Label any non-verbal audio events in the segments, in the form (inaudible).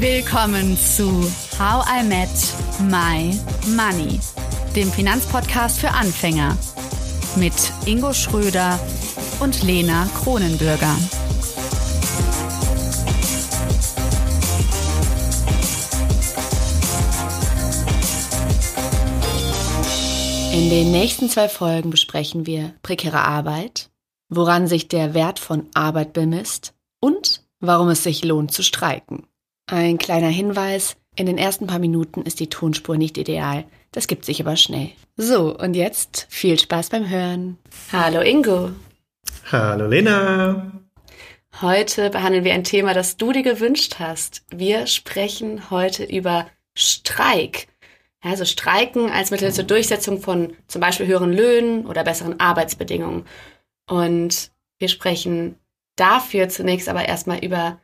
Willkommen zu How I Met My Money, dem Finanzpodcast für Anfänger mit Ingo Schröder und Lena Kronenbürger. In den nächsten zwei Folgen besprechen wir prekäre Arbeit, woran sich der Wert von Arbeit bemisst und warum es sich lohnt zu streiken. Ein kleiner Hinweis, in den ersten paar Minuten ist die Tonspur nicht ideal, das gibt sich aber schnell. So, und jetzt viel Spaß beim Hören. Hallo Ingo. Hallo Lena. Heute behandeln wir ein Thema, das du dir gewünscht hast. Wir sprechen heute über Streik. Also Streiken als Mittel zur Durchsetzung von zum Beispiel höheren Löhnen oder besseren Arbeitsbedingungen. Und wir sprechen dafür zunächst aber erstmal über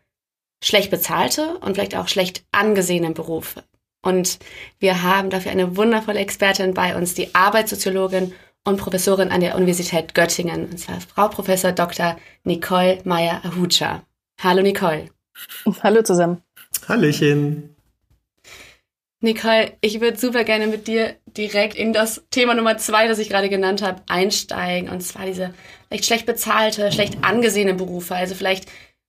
schlecht bezahlte und vielleicht auch schlecht angesehene Berufe. Und wir haben dafür eine wundervolle Expertin bei uns, die Arbeitssoziologin und Professorin an der Universität Göttingen, und zwar Frau Professor Dr. Nicole Meyer-Ahucha. Hallo Nicole. Hallo zusammen. Hallöchen. Nicole, ich würde super gerne mit dir direkt in das Thema Nummer zwei, das ich gerade genannt habe, einsteigen. Und zwar diese vielleicht schlecht bezahlte, schlecht angesehene Berufe. Also vielleicht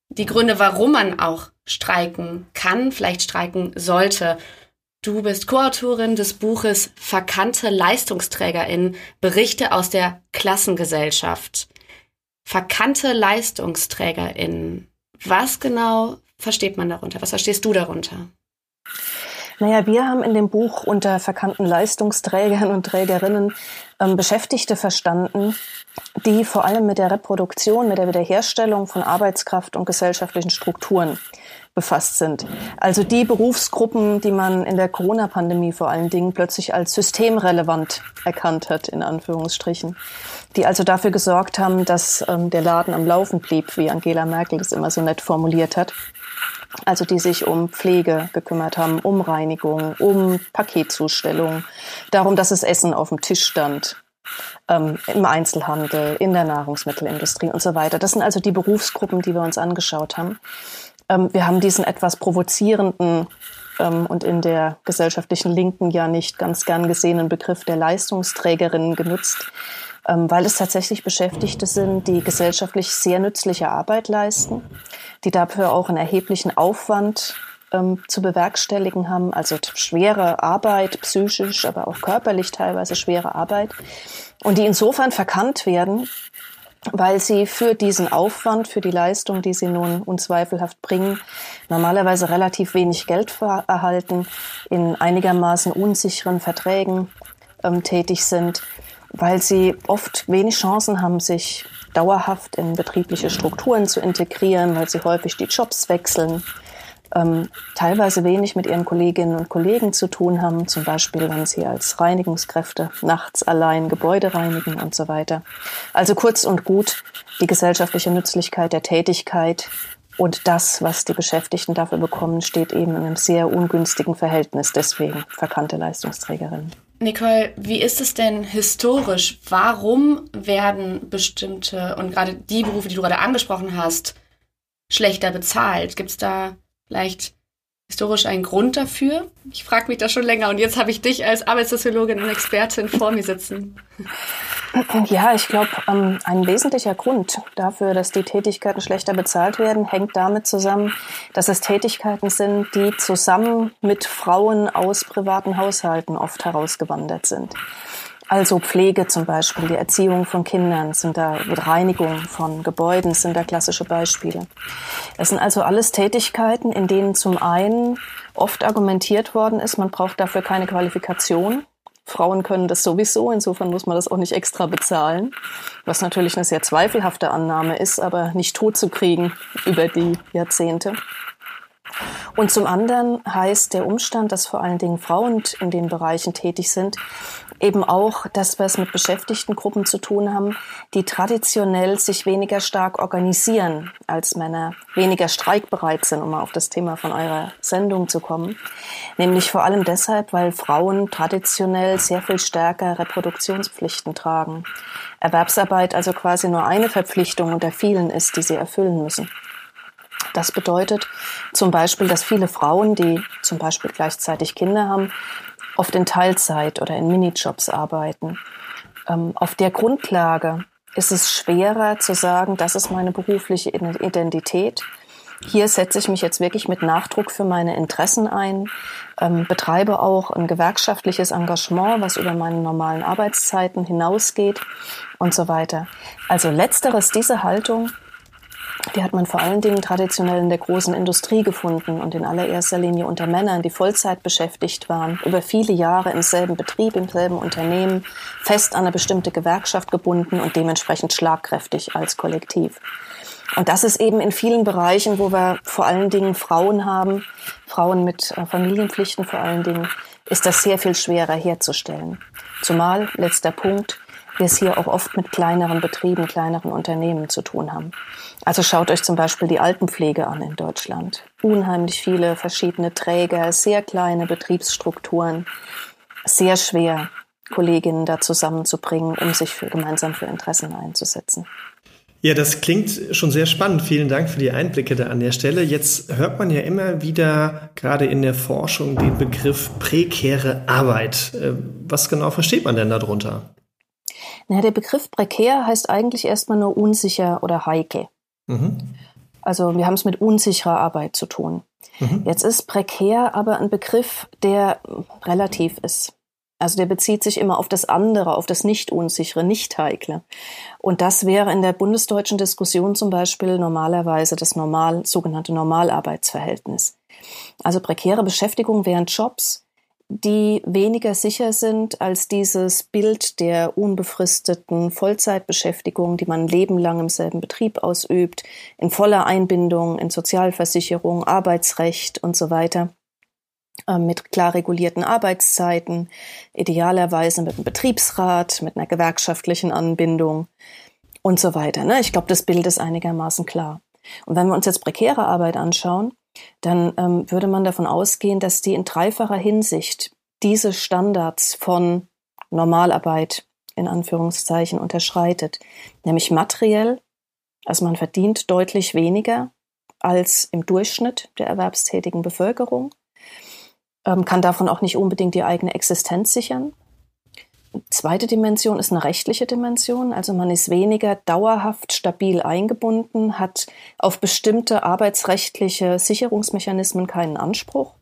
die Gründe, warum man auch streiken kann, vielleicht streiken sollte. Du bist Co-Autorin des Buches Verkannte LeistungsträgerInnen, Berichte aus der Klassengesellschaft. Verkannte LeistungsträgerInnen. Was genau versteht man darunter? Was verstehst du darunter? Naja, wir haben in dem Buch unter verkannten Leistungsträgern und Trägerinnen ähm, Beschäftigte verstanden, die vor allem mit der Reproduktion, mit der Wiederherstellung von Arbeitskraft und gesellschaftlichen Strukturen befasst sind. Also die Berufsgruppen, die man in der Corona-Pandemie vor allen Dingen plötzlich als systemrelevant erkannt hat, in Anführungsstrichen. Die also dafür gesorgt haben, dass ähm, der Laden am Laufen blieb, wie Angela Merkel das immer so nett formuliert hat also die sich um Pflege gekümmert haben, um Reinigung, um Paketzustellung, darum, dass es Essen auf dem Tisch stand, ähm, im Einzelhandel, in der Nahrungsmittelindustrie und so weiter. Das sind also die Berufsgruppen, die wir uns angeschaut haben. Ähm, wir haben diesen etwas provozierenden ähm, und in der gesellschaftlichen Linken ja nicht ganz gern gesehenen Begriff der Leistungsträgerinnen genutzt, weil es tatsächlich Beschäftigte sind, die gesellschaftlich sehr nützliche Arbeit leisten, die dafür auch einen erheblichen Aufwand ähm, zu bewerkstelligen haben, also schwere Arbeit, psychisch, aber auch körperlich teilweise schwere Arbeit, und die insofern verkannt werden, weil sie für diesen Aufwand, für die Leistung, die sie nun unzweifelhaft bringen, normalerweise relativ wenig Geld erhalten, in einigermaßen unsicheren Verträgen ähm, tätig sind weil sie oft wenig Chancen haben, sich dauerhaft in betriebliche Strukturen zu integrieren, weil sie häufig die Jobs wechseln, ähm, teilweise wenig mit ihren Kolleginnen und Kollegen zu tun haben, zum Beispiel wenn sie als Reinigungskräfte nachts allein Gebäude reinigen und so weiter. Also kurz und gut, die gesellschaftliche Nützlichkeit der Tätigkeit und das, was die Beschäftigten dafür bekommen, steht eben in einem sehr ungünstigen Verhältnis. Deswegen verkannte Leistungsträgerinnen. Nicole, wie ist es denn historisch? Warum werden bestimmte und gerade die Berufe, die du gerade angesprochen hast, schlechter bezahlt? Gibt es da vielleicht historisch einen Grund dafür? Ich frage mich das schon länger und jetzt habe ich dich als Arbeitssoziologin und Expertin vor mir sitzen. (laughs) Ja, ich glaube, ähm, ein wesentlicher Grund dafür, dass die Tätigkeiten schlechter bezahlt werden, hängt damit zusammen, dass es Tätigkeiten sind, die zusammen mit Frauen aus privaten Haushalten oft herausgewandert sind. Also Pflege zum Beispiel, die Erziehung von Kindern sind da, Reinigung von Gebäuden sind da klassische Beispiele. Das sind also alles Tätigkeiten, in denen zum einen oft argumentiert worden ist, man braucht dafür keine Qualifikation. Frauen können das sowieso, insofern muss man das auch nicht extra bezahlen, was natürlich eine sehr zweifelhafte Annahme ist, aber nicht tot zu kriegen über die Jahrzehnte. Und zum anderen heißt der Umstand, dass vor allen Dingen Frauen in den Bereichen tätig sind, eben auch, dass wir es mit Beschäftigtengruppen zu tun haben, die traditionell sich weniger stark organisieren als Männer, weniger streikbereit sind, um mal auf das Thema von eurer Sendung zu kommen. Nämlich vor allem deshalb, weil Frauen traditionell sehr viel stärker Reproduktionspflichten tragen. Erwerbsarbeit also quasi nur eine Verpflichtung unter vielen ist, die sie erfüllen müssen. Das bedeutet zum Beispiel, dass viele Frauen, die zum Beispiel gleichzeitig Kinder haben, oft in Teilzeit oder in Minijobs arbeiten. Ähm, auf der Grundlage ist es schwerer zu sagen, das ist meine berufliche Identität. Hier setze ich mich jetzt wirklich mit Nachdruck für meine Interessen ein, ähm, betreibe auch ein gewerkschaftliches Engagement, was über meine normalen Arbeitszeiten hinausgeht und so weiter. Also letzteres, diese Haltung, die hat man vor allen Dingen traditionell in der großen Industrie gefunden und in allererster Linie unter Männern, die Vollzeit beschäftigt waren, über viele Jahre im selben Betrieb, im selben Unternehmen, fest an eine bestimmte Gewerkschaft gebunden und dementsprechend schlagkräftig als Kollektiv. Und das ist eben in vielen Bereichen, wo wir vor allen Dingen Frauen haben, Frauen mit äh, Familienpflichten vor allen Dingen, ist das sehr viel schwerer herzustellen. Zumal, letzter Punkt, wir es hier auch oft mit kleineren Betrieben, kleineren Unternehmen zu tun haben. Also schaut euch zum Beispiel die Altenpflege an in Deutschland. Unheimlich viele verschiedene Träger, sehr kleine Betriebsstrukturen. Sehr schwer, Kolleginnen da zusammenzubringen, um sich für, gemeinsam für Interessen einzusetzen. Ja, das klingt schon sehr spannend. Vielen Dank für die Einblicke da an der Stelle. Jetzt hört man ja immer wieder, gerade in der Forschung, den Begriff prekäre Arbeit. Äh, was genau versteht man denn darunter? Na, der Begriff prekär heißt eigentlich erstmal nur unsicher oder heikel. Mhm. Also wir haben es mit unsicherer Arbeit zu tun. Mhm. Jetzt ist prekär aber ein Begriff, der relativ ist. Also der bezieht sich immer auf das andere, auf das Nicht-Unsichere, Nicht-Heikle. Und das wäre in der bundesdeutschen Diskussion zum Beispiel normalerweise das normal, sogenannte Normalarbeitsverhältnis. Also prekäre Beschäftigung wären Jobs, die weniger sicher sind als dieses Bild der unbefristeten Vollzeitbeschäftigung, die man ein Leben lang im selben Betrieb ausübt, in voller Einbindung in Sozialversicherung, Arbeitsrecht und so weiter, äh, mit klar regulierten Arbeitszeiten, idealerweise mit einem Betriebsrat, mit einer gewerkschaftlichen Anbindung und so weiter. Ne? Ich glaube, das Bild ist einigermaßen klar. Und wenn wir uns jetzt prekäre Arbeit anschauen, dann ähm, würde man davon ausgehen, dass die in dreifacher Hinsicht diese Standards von Normalarbeit in Anführungszeichen unterschreitet. Nämlich materiell, also man verdient deutlich weniger als im Durchschnitt der erwerbstätigen Bevölkerung, ähm, kann davon auch nicht unbedingt die eigene Existenz sichern. Zweite Dimension ist eine rechtliche Dimension. Also man ist weniger dauerhaft stabil eingebunden, hat auf bestimmte arbeitsrechtliche Sicherungsmechanismen keinen Anspruch.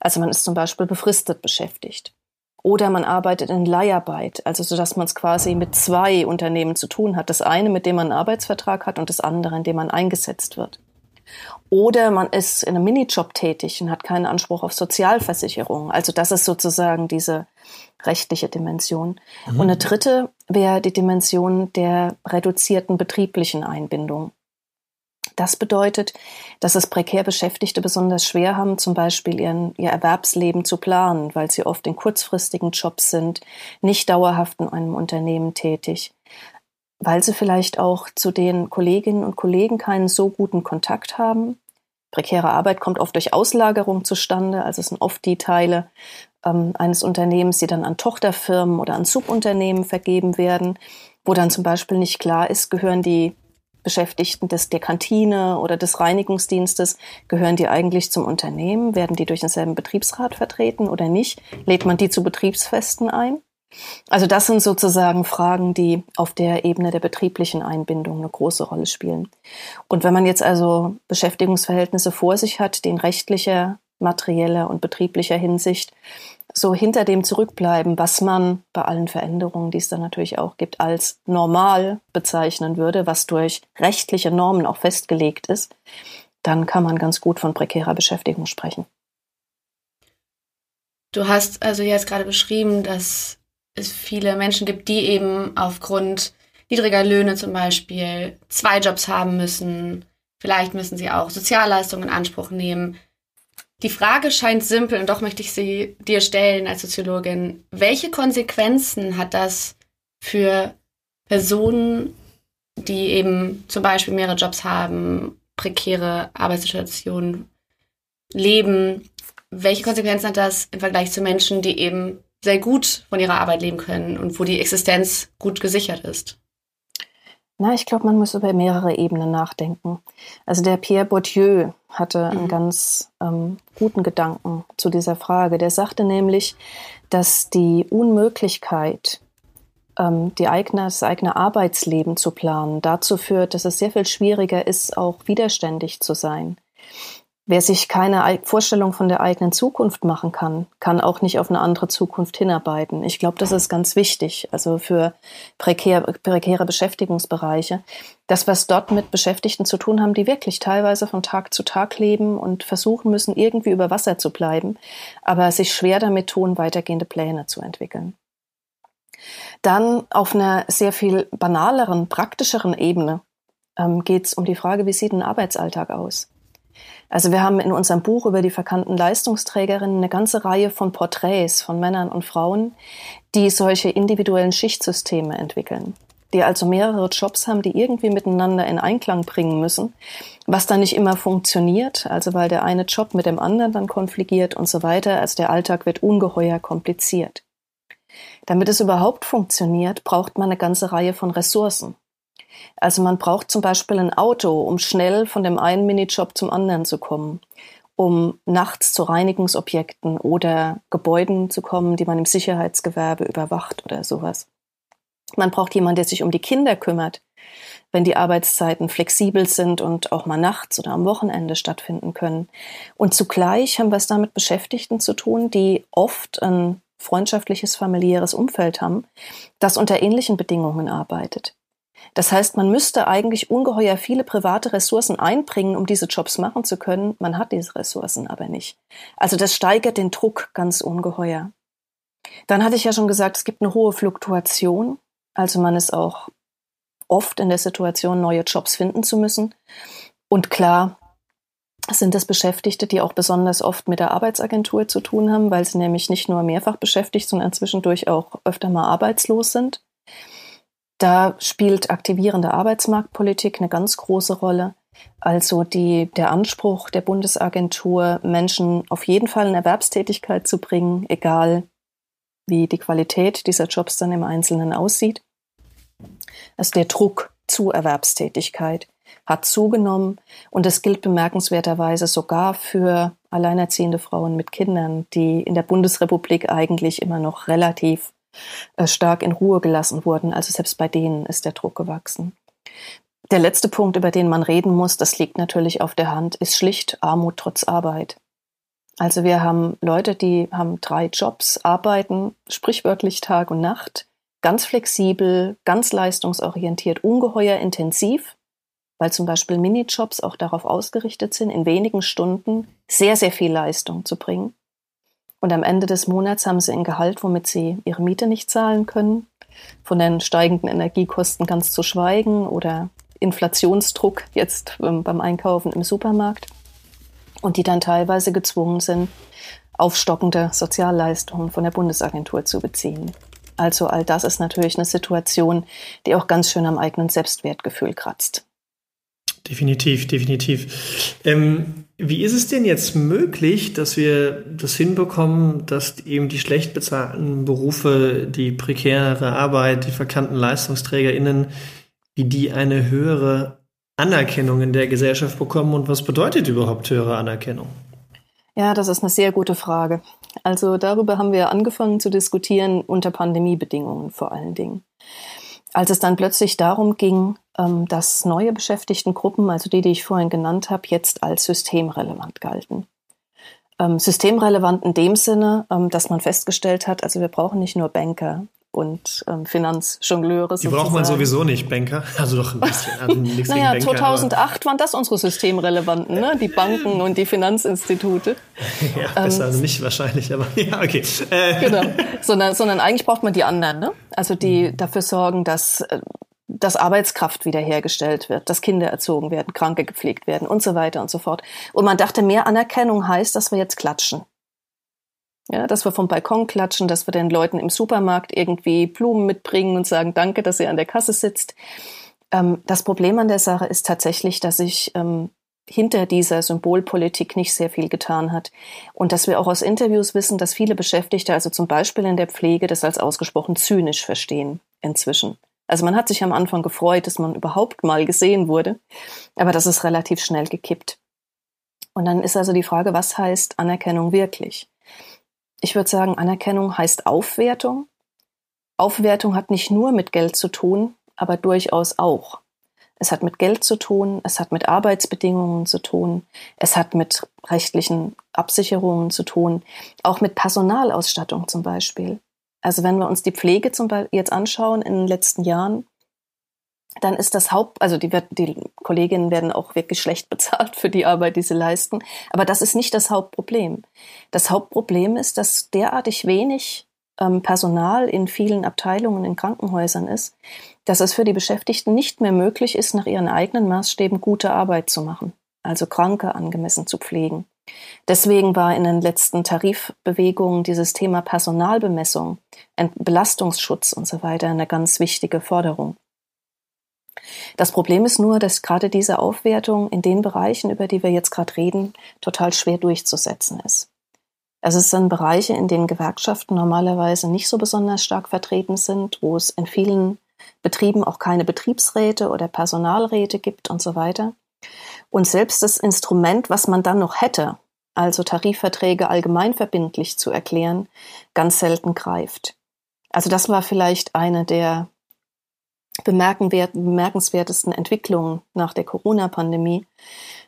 Also man ist zum Beispiel befristet beschäftigt. Oder man arbeitet in Leiharbeit, also so dass man es quasi mit zwei Unternehmen zu tun hat. Das eine, mit dem man einen Arbeitsvertrag hat und das andere, in dem man eingesetzt wird. Oder man ist in einem Minijob tätig und hat keinen Anspruch auf Sozialversicherung. Also das ist sozusagen diese rechtliche Dimension. Mhm. Und eine dritte wäre die Dimension der reduzierten betrieblichen Einbindung. Das bedeutet, dass es prekär Beschäftigte besonders schwer haben, zum Beispiel ihren, ihr Erwerbsleben zu planen, weil sie oft in kurzfristigen Jobs sind, nicht dauerhaft in einem Unternehmen tätig, weil sie vielleicht auch zu den Kolleginnen und Kollegen keinen so guten Kontakt haben. Prekäre Arbeit kommt oft durch Auslagerung zustande, also es sind oft die Teile ähm, eines Unternehmens, die dann an Tochterfirmen oder an Subunternehmen vergeben werden, wo dann zum Beispiel nicht klar ist, gehören die Beschäftigten des, der Kantine oder des Reinigungsdienstes, gehören die eigentlich zum Unternehmen? Werden die durch denselben Betriebsrat vertreten oder nicht? Lädt man die zu Betriebsfesten ein? Also das sind sozusagen Fragen, die auf der Ebene der betrieblichen Einbindung eine große Rolle spielen. Und wenn man jetzt also Beschäftigungsverhältnisse vor sich hat, die in rechtlicher, materieller und betrieblicher Hinsicht so hinter dem zurückbleiben, was man bei allen Veränderungen, die es da natürlich auch gibt, als normal bezeichnen würde, was durch rechtliche Normen auch festgelegt ist, dann kann man ganz gut von prekärer Beschäftigung sprechen. Du hast also jetzt gerade beschrieben, dass es viele Menschen gibt, die eben aufgrund niedriger Löhne zum Beispiel zwei Jobs haben müssen. Vielleicht müssen sie auch Sozialleistungen in Anspruch nehmen. Die Frage scheint simpel und doch möchte ich sie dir stellen als Soziologin. Welche Konsequenzen hat das für Personen, die eben zum Beispiel mehrere Jobs haben, prekäre Arbeitssituationen leben? Welche Konsequenzen hat das im Vergleich zu Menschen, die eben sehr gut von ihrer Arbeit leben können und wo die Existenz gut gesichert ist? Na, ich glaube, man muss über mehrere Ebenen nachdenken. Also der Pierre Bourdieu hatte einen mhm. ganz ähm, guten Gedanken zu dieser Frage. Der sagte nämlich, dass die Unmöglichkeit, ähm, die eigene, das eigene Arbeitsleben zu planen, dazu führt, dass es sehr viel schwieriger ist, auch widerständig zu sein. Wer sich keine Vorstellung von der eigenen Zukunft machen kann, kann auch nicht auf eine andere Zukunft hinarbeiten. Ich glaube, das ist ganz wichtig, also für prekär, prekäre Beschäftigungsbereiche. Das, was dort mit Beschäftigten zu tun haben, die wirklich teilweise von Tag zu Tag leben und versuchen müssen, irgendwie über Wasser zu bleiben, aber sich schwer damit tun, weitergehende Pläne zu entwickeln. Dann auf einer sehr viel banaleren, praktischeren Ebene ähm, geht es um die Frage, wie sieht ein Arbeitsalltag aus? Also wir haben in unserem Buch über die verkannten Leistungsträgerinnen eine ganze Reihe von Porträts von Männern und Frauen, die solche individuellen Schichtsysteme entwickeln, die also mehrere Jobs haben, die irgendwie miteinander in Einklang bringen müssen, was dann nicht immer funktioniert, also weil der eine Job mit dem anderen dann konfligiert und so weiter, also der Alltag wird ungeheuer kompliziert. Damit es überhaupt funktioniert, braucht man eine ganze Reihe von Ressourcen. Also man braucht zum Beispiel ein Auto, um schnell von dem einen Minijob zum anderen zu kommen, um nachts zu Reinigungsobjekten oder Gebäuden zu kommen, die man im Sicherheitsgewerbe überwacht oder sowas. Man braucht jemanden, der sich um die Kinder kümmert, wenn die Arbeitszeiten flexibel sind und auch mal nachts oder am Wochenende stattfinden können. Und zugleich haben wir es damit Beschäftigten zu tun, die oft ein freundschaftliches familiäres Umfeld haben, das unter ähnlichen Bedingungen arbeitet. Das heißt, man müsste eigentlich ungeheuer viele private Ressourcen einbringen, um diese Jobs machen zu können. Man hat diese Ressourcen aber nicht. Also das steigert den Druck ganz ungeheuer. Dann hatte ich ja schon gesagt, es gibt eine hohe Fluktuation. Also man ist auch oft in der Situation, neue Jobs finden zu müssen. Und klar sind das Beschäftigte, die auch besonders oft mit der Arbeitsagentur zu tun haben, weil sie nämlich nicht nur mehrfach beschäftigt, sondern zwischendurch auch öfter mal arbeitslos sind. Da spielt aktivierende Arbeitsmarktpolitik eine ganz große Rolle. Also die, der Anspruch der Bundesagentur, Menschen auf jeden Fall in Erwerbstätigkeit zu bringen, egal wie die Qualität dieser Jobs dann im Einzelnen aussieht. Also der Druck zu Erwerbstätigkeit hat zugenommen und es gilt bemerkenswerterweise sogar für alleinerziehende Frauen mit Kindern, die in der Bundesrepublik eigentlich immer noch relativ stark in Ruhe gelassen wurden. Also selbst bei denen ist der Druck gewachsen. Der letzte Punkt, über den man reden muss, das liegt natürlich auf der Hand, ist schlicht Armut trotz Arbeit. Also wir haben Leute, die haben drei Jobs, arbeiten sprichwörtlich Tag und Nacht, ganz flexibel, ganz leistungsorientiert, ungeheuer intensiv, weil zum Beispiel Minijobs auch darauf ausgerichtet sind, in wenigen Stunden sehr, sehr viel Leistung zu bringen. Und am Ende des Monats haben sie ein Gehalt, womit sie ihre Miete nicht zahlen können. Von den steigenden Energiekosten ganz zu schweigen oder Inflationsdruck jetzt ähm, beim Einkaufen im Supermarkt. Und die dann teilweise gezwungen sind, aufstockende Sozialleistungen von der Bundesagentur zu beziehen. Also all das ist natürlich eine Situation, die auch ganz schön am eigenen Selbstwertgefühl kratzt. Definitiv, definitiv. Ähm, wie ist es denn jetzt möglich, dass wir das hinbekommen, dass eben die schlecht bezahlten Berufe, die prekäre Arbeit, die verkannten LeistungsträgerInnen, wie die eine höhere Anerkennung in der Gesellschaft bekommen und was bedeutet überhaupt höhere Anerkennung? Ja, das ist eine sehr gute Frage. Also darüber haben wir angefangen zu diskutieren unter Pandemiebedingungen vor allen Dingen. Als es dann plötzlich darum ging, ähm, dass neue Beschäftigtengruppen, also die, die ich vorhin genannt habe, jetzt als systemrelevant galten. Ähm, systemrelevant in dem Sinne, ähm, dass man festgestellt hat, also wir brauchen nicht nur Banker, und ähm, Finanzjongleure. Die braucht man sowieso nicht, Banker. (laughs) Also doch ein bisschen. Also naja, Banker, 2008 waren das unsere Systemrelevanten, ne? die Banken und die Finanzinstitute. (laughs) ja, besser ähm, also nicht wahrscheinlich, aber (laughs) ja, okay. Äh. Genau, sondern, sondern eigentlich braucht man die anderen, ne? also die mhm. dafür sorgen, dass äh, dass Arbeitskraft wiederhergestellt wird, dass Kinder erzogen werden, Kranke gepflegt werden und so weiter und so fort. Und man dachte, mehr Anerkennung heißt, dass wir jetzt klatschen. Ja, dass wir vom Balkon klatschen, dass wir den Leuten im Supermarkt irgendwie Blumen mitbringen und sagen, danke, dass ihr an der Kasse sitzt. Ähm, das Problem an der Sache ist tatsächlich, dass sich ähm, hinter dieser Symbolpolitik nicht sehr viel getan hat. Und dass wir auch aus Interviews wissen, dass viele Beschäftigte, also zum Beispiel in der Pflege, das als ausgesprochen zynisch verstehen inzwischen. Also man hat sich am Anfang gefreut, dass man überhaupt mal gesehen wurde, aber das ist relativ schnell gekippt. Und dann ist also die Frage, was heißt Anerkennung wirklich? Ich würde sagen, Anerkennung heißt Aufwertung. Aufwertung hat nicht nur mit Geld zu tun, aber durchaus auch. Es hat mit Geld zu tun, es hat mit Arbeitsbedingungen zu tun, es hat mit rechtlichen Absicherungen zu tun, auch mit Personalausstattung zum Beispiel. Also wenn wir uns die Pflege zum Beispiel jetzt anschauen in den letzten Jahren, dann ist das Haupt, also die, die Kolleginnen werden auch wirklich schlecht (laughs) bezahlt für die Arbeit, die sie leisten. Aber das ist nicht das Hauptproblem. Das Hauptproblem ist, dass derartig wenig ähm, Personal in vielen Abteilungen in Krankenhäusern ist, dass es für die Beschäftigten nicht mehr möglich ist, nach ihren eigenen Maßstäben gute Arbeit zu machen, also Kranke angemessen zu pflegen. Deswegen war in den letzten Tarifbewegungen dieses Thema Personalbemessung, Belastungsschutz und so weiter eine ganz wichtige Forderung. Das Problem ist nur, dass gerade diese Aufwertung in den Bereichen, über die wir jetzt gerade reden, total schwer durchzusetzen ist. Also es sind Bereiche, in denen Gewerkschaften normalerweise nicht so besonders stark vertreten sind, wo es in vielen Betrieben auch keine Betriebsräte oder Personalräte gibt und so weiter. Und selbst das Instrument, was man dann noch hätte, also Tarifverträge allgemeinverbindlich zu erklären, ganz selten greift. Also das war vielleicht eine der bemerkenswertesten Entwicklungen nach der Corona-Pandemie,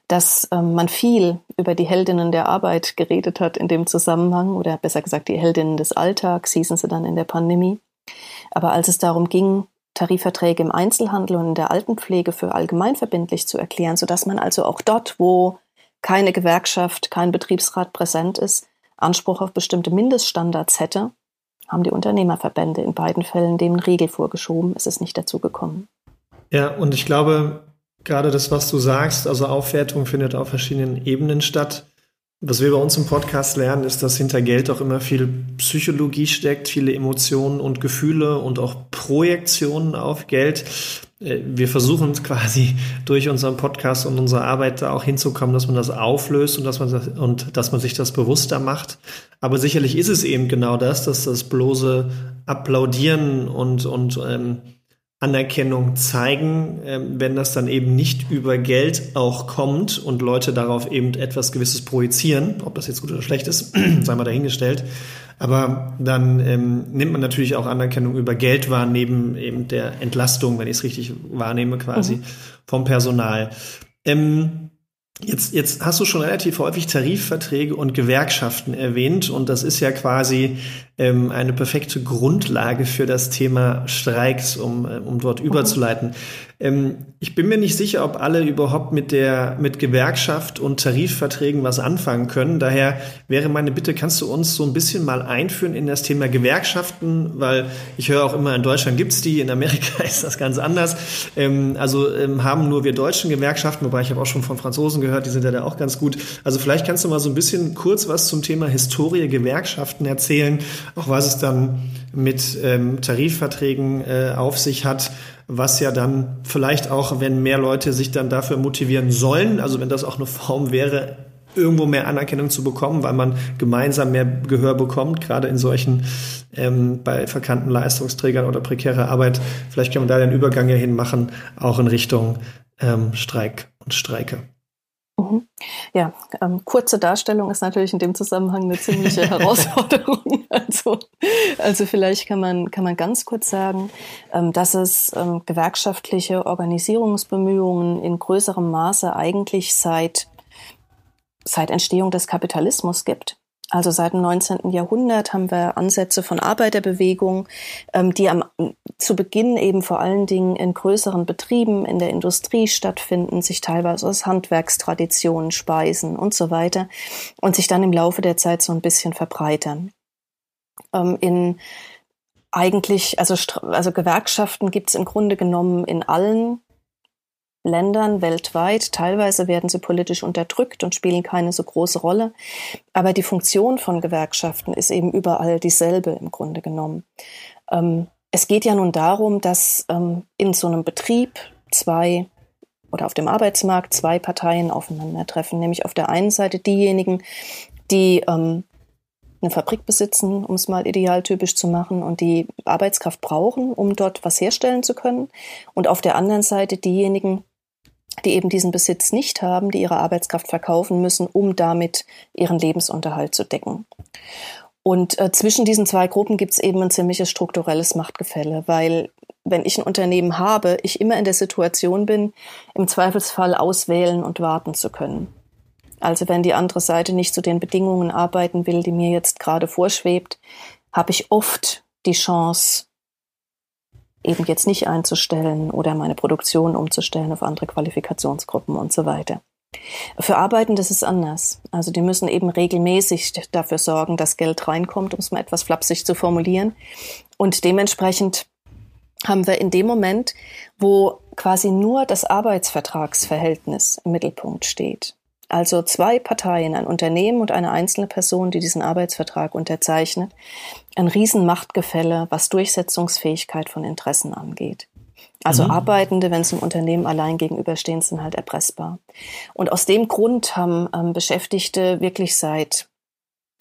dass ähm, man viel über die Heldinnen der Arbeit geredet hat in dem Zusammenhang oder besser gesagt die Heldinnen des Alltags hießen sie dann in der Pandemie. Aber als es darum ging, Tarifverträge im Einzelhandel und in der Altenpflege für allgemeinverbindlich zu erklären, sodass man also auch dort, wo keine Gewerkschaft, kein Betriebsrat präsent ist, Anspruch auf bestimmte Mindeststandards hätte, haben die Unternehmerverbände in beiden Fällen dem Riegel vorgeschoben. Es ist nicht dazu gekommen. Ja, und ich glaube, gerade das, was du sagst, also Aufwertung findet auf verschiedenen Ebenen statt. Was wir bei uns im Podcast lernen, ist, dass hinter Geld auch immer viel Psychologie steckt, viele Emotionen und Gefühle und auch Projektionen auf Geld. Äh, wir versuchen quasi durch unseren Podcast und unsere Arbeit da auch hinzukommen, dass man das auflöst und dass man das, und dass man sich das bewusster macht. Aber sicherlich ist es eben genau das, dass das bloße Applaudieren und, und ähm, Anerkennung zeigen, ähm, wenn das dann eben nicht über Geld auch kommt und Leute darauf eben etwas Gewisses projizieren, ob das jetzt gut oder schlecht ist, (clears throat) sei mal dahingestellt. Aber dann ähm, nimmt man natürlich auch Anerkennung über Geld wahr, neben eben der Entlastung, wenn ich es richtig wahrnehme, quasi mhm. vom Personal. Ähm, Jetzt, jetzt hast du schon relativ häufig Tarifverträge und Gewerkschaften erwähnt und das ist ja quasi ähm, eine perfekte Grundlage für das Thema Streiks, um, äh, um dort überzuleiten. Ähm, ich bin mir nicht sicher, ob alle überhaupt mit der mit Gewerkschaft und Tarifverträgen was anfangen können. Daher wäre meine Bitte, kannst du uns so ein bisschen mal einführen in das Thema Gewerkschaften, weil ich höre auch immer, in Deutschland gibt's die, in Amerika (laughs) ist das ganz anders. Ähm, also ähm, haben nur wir deutschen Gewerkschaften, wobei ich habe auch schon von Franzosen gehört, die sind ja da auch ganz gut. Also vielleicht kannst du mal so ein bisschen kurz was zum Thema Historie Gewerkschaften erzählen auch was es dann mit Tarifverträgen äh, auf sich hat, was ja dann vielleicht auch, wenn mehr Leute sich dann dafür motivieren sollen, also wenn das auch eine Form wäre, irgendwo mehr Anerkennung zu bekommen, weil man gemeinsam mehr Gehör bekommt, gerade in solchen ähm, bei verkannten Leistungsträgern oder prekärer Arbeit. Vielleicht kann man da den Übergang ja hin machen, auch in Richtung ähm, Streik und Streike. Mhm. Ja, ähm, kurze Darstellung ist natürlich in dem Zusammenhang eine ziemliche (laughs) Herausforderung. Also, also vielleicht kann man, kann man ganz kurz sagen, ähm, dass es ähm, gewerkschaftliche Organisierungsbemühungen in größerem Maße eigentlich seit, seit Entstehung des Kapitalismus gibt. Also seit dem 19. Jahrhundert haben wir Ansätze von Arbeiterbewegungen, ähm, die am, zu Beginn eben vor allen Dingen in größeren Betrieben in der Industrie stattfinden, sich teilweise aus Handwerkstraditionen speisen und so weiter und sich dann im Laufe der Zeit so ein bisschen verbreitern. Ähm, in eigentlich, also, also Gewerkschaften gibt es im Grunde genommen in allen Ländern weltweit. Teilweise werden sie politisch unterdrückt und spielen keine so große Rolle. Aber die Funktion von Gewerkschaften ist eben überall dieselbe im Grunde genommen. Ähm, es geht ja nun darum, dass ähm, in so einem Betrieb zwei oder auf dem Arbeitsmarkt zwei Parteien aufeinandertreffen, nämlich auf der einen Seite diejenigen, die ähm, eine Fabrik besitzen, um es mal idealtypisch zu machen, und die Arbeitskraft brauchen, um dort was herstellen zu können. Und auf der anderen Seite diejenigen, die eben diesen Besitz nicht haben, die ihre Arbeitskraft verkaufen müssen, um damit ihren Lebensunterhalt zu decken. Und äh, zwischen diesen zwei Gruppen gibt es eben ein ziemliches strukturelles Machtgefälle, weil wenn ich ein Unternehmen habe, ich immer in der Situation bin, im Zweifelsfall auswählen und warten zu können. Also wenn die andere Seite nicht zu den Bedingungen arbeiten will, die mir jetzt gerade vorschwebt, habe ich oft die Chance, eben jetzt nicht einzustellen oder meine Produktion umzustellen auf andere Qualifikationsgruppen und so weiter. Für Arbeitende ist es anders. Also die müssen eben regelmäßig dafür sorgen, dass Geld reinkommt, um es mal etwas flapsig zu formulieren. Und dementsprechend haben wir in dem Moment, wo quasi nur das Arbeitsvertragsverhältnis im Mittelpunkt steht, also zwei Parteien, ein Unternehmen und eine einzelne Person, die diesen Arbeitsvertrag unterzeichnet, ein Riesenmachtgefälle, was Durchsetzungsfähigkeit von Interessen angeht. Also mhm. Arbeitende, wenn es im Unternehmen allein gegenüberstehen, sind halt erpressbar. Und aus dem Grund haben ähm, Beschäftigte wirklich seit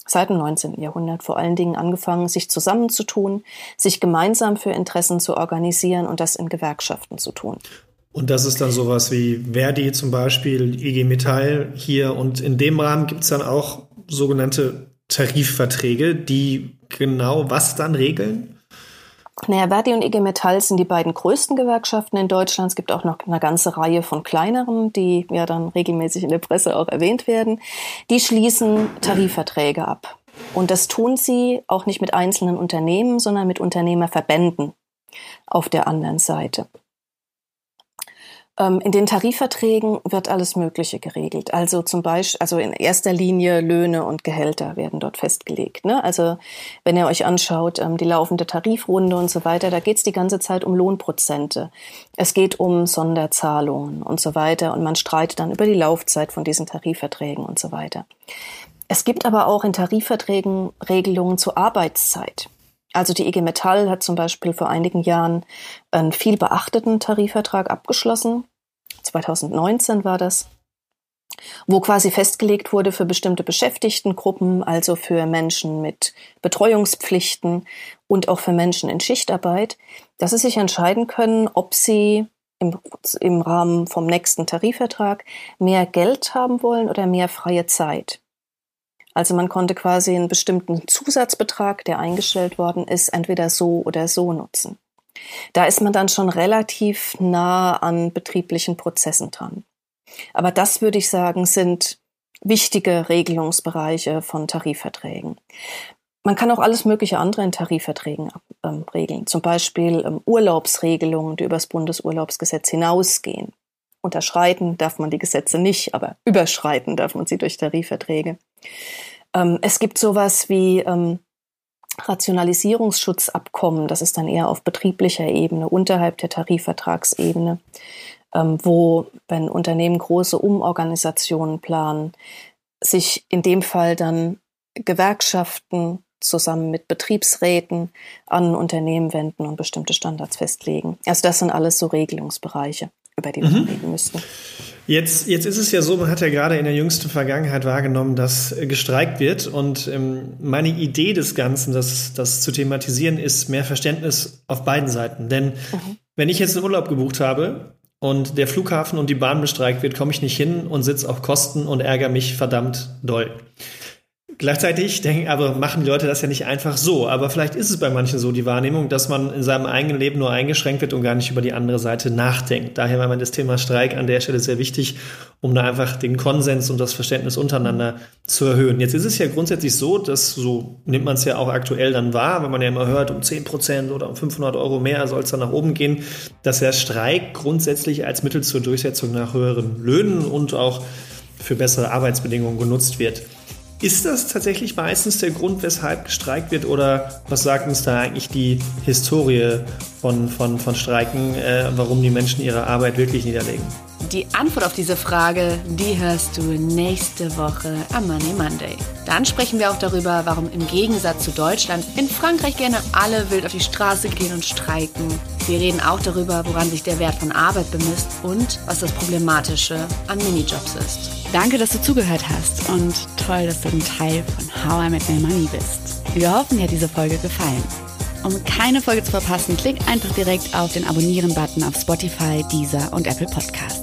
seit dem 19. Jahrhundert vor allen Dingen angefangen, sich zusammenzutun, sich gemeinsam für Interessen zu organisieren und das in Gewerkschaften zu tun. Und das ist dann sowas wie Verdi zum Beispiel, IG Metall hier. Und in dem Rahmen gibt es dann auch sogenannte Tarifverträge, die genau was dann regeln? Naja, Verdi und IG Metall sind die beiden größten Gewerkschaften in Deutschland. Es gibt auch noch eine ganze Reihe von kleineren, die ja dann regelmäßig in der Presse auch erwähnt werden. Die schließen Tarifverträge ab. Und das tun sie auch nicht mit einzelnen Unternehmen, sondern mit Unternehmerverbänden auf der anderen Seite. Ähm, in den Tarifverträgen wird alles Mögliche geregelt. Also zum Beispiel, also in erster Linie Löhne und Gehälter werden dort festgelegt. Ne? Also wenn ihr euch anschaut, ähm, die laufende Tarifrunde und so weiter, da geht es die ganze Zeit um Lohnprozente. Es geht um Sonderzahlungen und so weiter. Und man streitet dann über die Laufzeit von diesen Tarifverträgen und so weiter. Es gibt aber auch in Tarifverträgen Regelungen zur Arbeitszeit. Also die IG Metall hat zum Beispiel vor einigen Jahren einen viel beachteten Tarifvertrag abgeschlossen. 2019 war das wo quasi festgelegt wurde für bestimmte Beschäftigtengruppen, also für Menschen mit Betreuungspflichten und auch für Menschen in Schichtarbeit, dass sie sich entscheiden können, ob sie im, im Rahmen vom nächsten Tarifvertrag mehr Geld haben wollen oder mehr freie Zeit. Also man konnte quasi einen bestimmten Zusatzbetrag, der eingestellt worden ist, entweder so oder so nutzen. Da ist man dann schon relativ nah an betrieblichen Prozessen dran. Aber das würde ich sagen, sind wichtige Regelungsbereiche von Tarifverträgen. Man kann auch alles mögliche andere in Tarifverträgen ähm, regeln. Zum Beispiel ähm, Urlaubsregelungen, die übers Bundesurlaubsgesetz hinausgehen. Unterschreiten darf man die Gesetze nicht, aber überschreiten darf man sie durch Tarifverträge. Ähm, es gibt sowas wie ähm, Rationalisierungsschutzabkommen, das ist dann eher auf betrieblicher Ebene, unterhalb der Tarifvertragsebene, ähm, wo, wenn Unternehmen große Umorganisationen planen, sich in dem Fall dann Gewerkschaften zusammen mit Betriebsräten an Unternehmen wenden und bestimmte Standards festlegen. Also das sind alles so Regelungsbereiche über die wir mhm. reden müssten. Jetzt, jetzt ist es ja so, man hat ja gerade in der jüngsten Vergangenheit wahrgenommen, dass gestreikt wird. Und ähm, meine Idee des Ganzen, das, das zu thematisieren, ist mehr Verständnis auf beiden Seiten. Denn mhm. wenn ich jetzt einen Urlaub gebucht habe und der Flughafen und die Bahn bestreikt wird, komme ich nicht hin und sitze auf Kosten und ärgere mich verdammt doll. Gleichzeitig denken aber machen die Leute das ja nicht einfach so. Aber vielleicht ist es bei manchen so die Wahrnehmung, dass man in seinem eigenen Leben nur eingeschränkt wird und gar nicht über die andere Seite nachdenkt. Daher war mir das Thema Streik an der Stelle sehr wichtig, um da einfach den Konsens und das Verständnis untereinander zu erhöhen. Jetzt ist es ja grundsätzlich so, dass so nimmt man es ja auch aktuell dann wahr, wenn man ja immer hört, um 10 Prozent oder um 500 Euro mehr soll es dann nach oben gehen, dass der Streik grundsätzlich als Mittel zur Durchsetzung nach höheren Löhnen und auch für bessere Arbeitsbedingungen genutzt wird. Ist das tatsächlich meistens der Grund, weshalb gestreikt wird oder was sagt uns da eigentlich die Historie von, von, von Streiken, äh, warum die Menschen ihre Arbeit wirklich niederlegen? Die Antwort auf diese Frage, die hörst du nächste Woche am Money Monday. Dann sprechen wir auch darüber, warum im Gegensatz zu Deutschland in Frankreich gerne alle wild auf die Straße gehen und streiken. Wir reden auch darüber, woran sich der Wert von Arbeit bemisst und was das Problematische an Minijobs ist. Danke, dass du zugehört hast und toll, dass du ein Teil von How I Met My Money bist. Wir hoffen, dir hat diese Folge gefallen. Um keine Folge zu verpassen, klick einfach direkt auf den Abonnieren-Button auf Spotify, Deezer und Apple Podcasts.